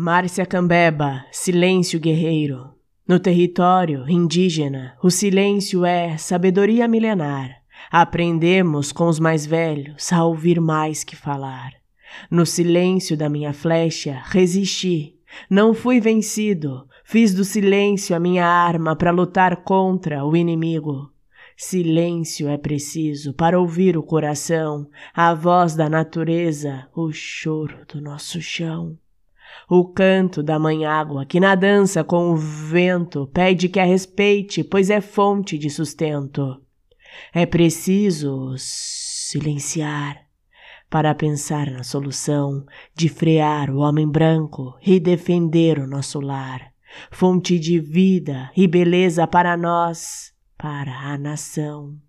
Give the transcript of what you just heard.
Márcia Cambeba, silêncio guerreiro. No território indígena, o silêncio é sabedoria milenar. Aprendemos com os mais velhos a ouvir mais que falar. No silêncio da minha flecha, resisti. Não fui vencido. Fiz do silêncio a minha arma para lutar contra o inimigo. Silêncio é preciso para ouvir o coração, a voz da natureza, o choro do nosso chão. O canto da mãe água, que na dança com o vento pede que a respeite, pois é fonte de sustento. É preciso silenciar para pensar na solução de frear o homem branco e defender o nosso lar, fonte de vida e beleza para nós, para a nação.